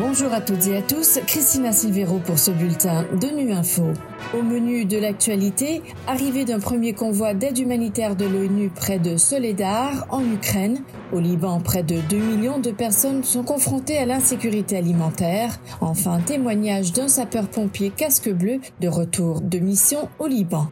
Bonjour à toutes et à tous, Christina Silvero pour ce bulletin de Nu Info. Au menu de l'actualité, arrivée d'un premier convoi d'aide humanitaire de l'ONU près de Soledar, en Ukraine. Au Liban, près de 2 millions de personnes sont confrontées à l'insécurité alimentaire. Enfin, témoignage d'un sapeur-pompier casque bleu de retour de mission au Liban.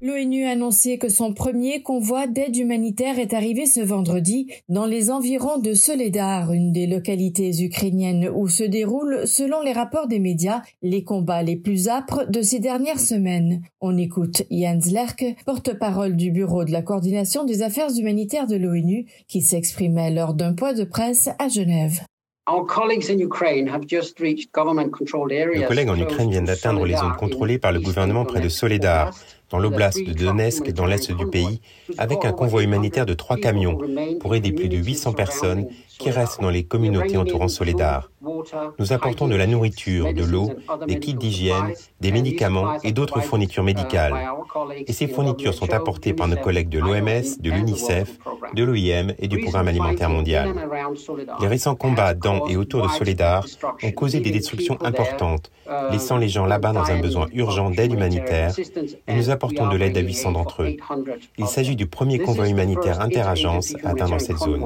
L'ONU a annoncé que son premier convoi d'aide humanitaire est arrivé ce vendredi dans les environs de Soledar, une des localités ukrainiennes où se déroulent, selon les rapports des médias, les combats les plus âpres de ces dernières semaines. On écoute Jens Lerke, porte-parole du Bureau de la coordination des affaires humanitaires de l'ONU, qui s'exprimait lors d'un point de presse à Genève. Nos collègues en Ukraine viennent d'atteindre les zones contrôlées par le gouvernement près de Soledar, dans l'oblast de Donetsk, dans l'est du pays, avec un convoi humanitaire de trois camions pour aider plus de 800 personnes qui restent dans les communautés entourant Soledar. Nous apportons de la nourriture, de l'eau, des kits d'hygiène, des médicaments et d'autres fournitures médicales. Et ces fournitures sont apportées par nos collègues de l'OMS, de l'UNICEF, de l'OIM et du Programme alimentaire mondial. Les récents combats dans et autour de Soledar ont causé des destructions importantes, laissant les gens là-bas dans un besoin urgent d'aide humanitaire, apportons de l'aide à 800 d'entre eux. Il s'agit du premier convoi humanitaire interagence atteint dans cette zone.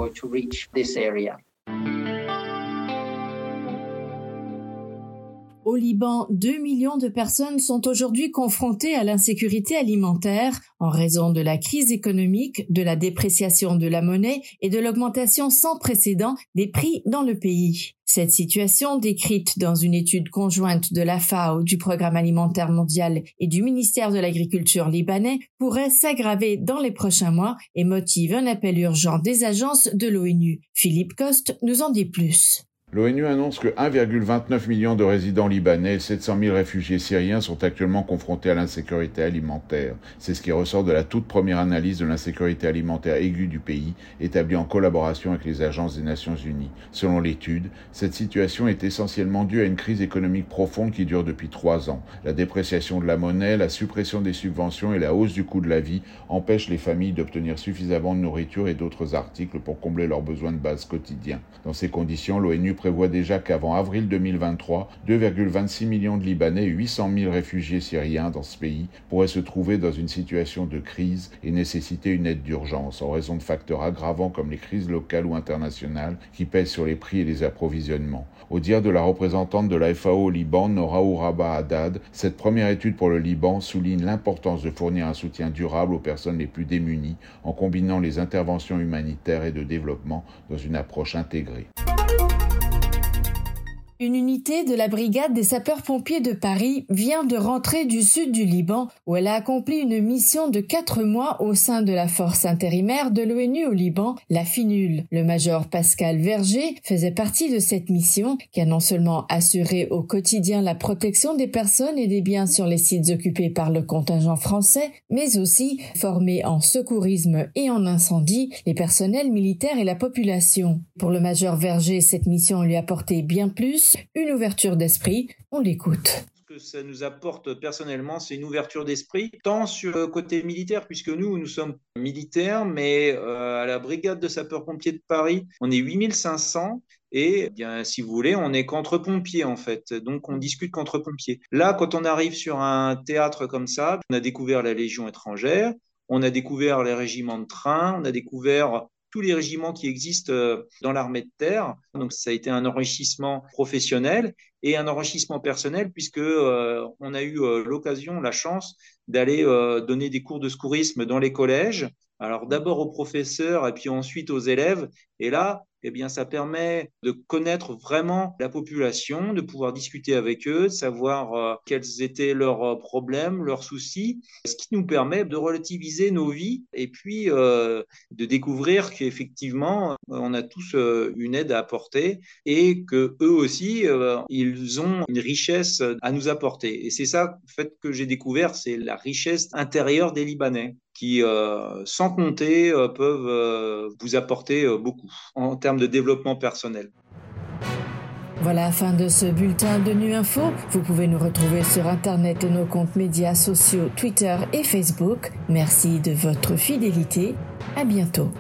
Au Liban, 2 millions de personnes sont aujourd'hui confrontées à l'insécurité alimentaire en raison de la crise économique, de la dépréciation de la monnaie et de l'augmentation sans précédent des prix dans le pays. Cette situation, décrite dans une étude conjointe de la FAO, du Programme alimentaire mondial et du ministère de l'Agriculture libanais, pourrait s'aggraver dans les prochains mois et motive un appel urgent des agences de l'ONU. Philippe Coste nous en dit plus. L'ONU annonce que 1,29 million de résidents libanais et 700 000 réfugiés syriens sont actuellement confrontés à l'insécurité alimentaire. C'est ce qui ressort de la toute première analyse de l'insécurité alimentaire aiguë du pays, établie en collaboration avec les agences des Nations Unies. Selon l'étude, cette situation est essentiellement due à une crise économique profonde qui dure depuis trois ans. La dépréciation de la monnaie, la suppression des subventions et la hausse du coût de la vie empêchent les familles d'obtenir suffisamment de nourriture et d'autres articles pour combler leurs besoins de base quotidiens. Dans ces conditions, l'ONU prévoit déjà qu'avant avril 2023, 2,26 millions de Libanais et 800 000 réfugiés syriens dans ce pays pourraient se trouver dans une situation de crise et nécessiter une aide d'urgence en raison de facteurs aggravants comme les crises locales ou internationales qui pèsent sur les prix et les approvisionnements. Au dire de la représentante de la FAO au Liban, Nora Ouraba Haddad, cette première étude pour le Liban souligne l'importance de fournir un soutien durable aux personnes les plus démunies en combinant les interventions humanitaires et de développement dans une approche intégrée. Une unité de la brigade des sapeurs-pompiers de Paris vient de rentrer du sud du Liban où elle a accompli une mission de quatre mois au sein de la force intérimaire de l'ONU au Liban, la FINUL. Le major Pascal Verger faisait partie de cette mission qui a non seulement assuré au quotidien la protection des personnes et des biens sur les sites occupés par le contingent français, mais aussi formé en secourisme et en incendie les personnels militaires et la population. Pour le major Verger, cette mission lui a apporté bien plus une ouverture d'esprit. On l'écoute Ce que ça nous apporte personnellement, c'est une ouverture d'esprit, tant sur le côté militaire, puisque nous, nous sommes militaires, mais euh, à la brigade de sapeurs-pompiers de Paris, on est 8500 et eh bien, si vous voulez, on est contre-pompiers en fait. Donc on discute contre-pompiers. Là, quand on arrive sur un théâtre comme ça, on a découvert la Légion étrangère, on a découvert les régiments de train, on a découvert tous les régiments qui existent euh, dans l'armée de terre. Donc ça a été un enrichissement professionnel et un enrichissement personnel puisque euh, on a eu euh, l'occasion, la chance d'aller donner des cours de secourisme dans les collèges. Alors d'abord aux professeurs et puis ensuite aux élèves. Et là, eh bien, ça permet de connaître vraiment la population, de pouvoir discuter avec eux, de savoir euh, quels étaient leurs euh, problèmes, leurs soucis, ce qui nous permet de relativiser nos vies et puis euh, de découvrir qu'effectivement, on a tous une aide à apporter et que eux aussi, ils ont une richesse à nous apporter. Et c'est ça, en fait, que j'ai découvert, c'est la richesse intérieure des Libanais qui, euh, sans compter, euh, peuvent euh, vous apporter beaucoup en termes de développement personnel. Voilà la fin de ce bulletin de Nu Info. Vous pouvez nous retrouver sur Internet et nos comptes médias sociaux Twitter et Facebook. Merci de votre fidélité. À bientôt.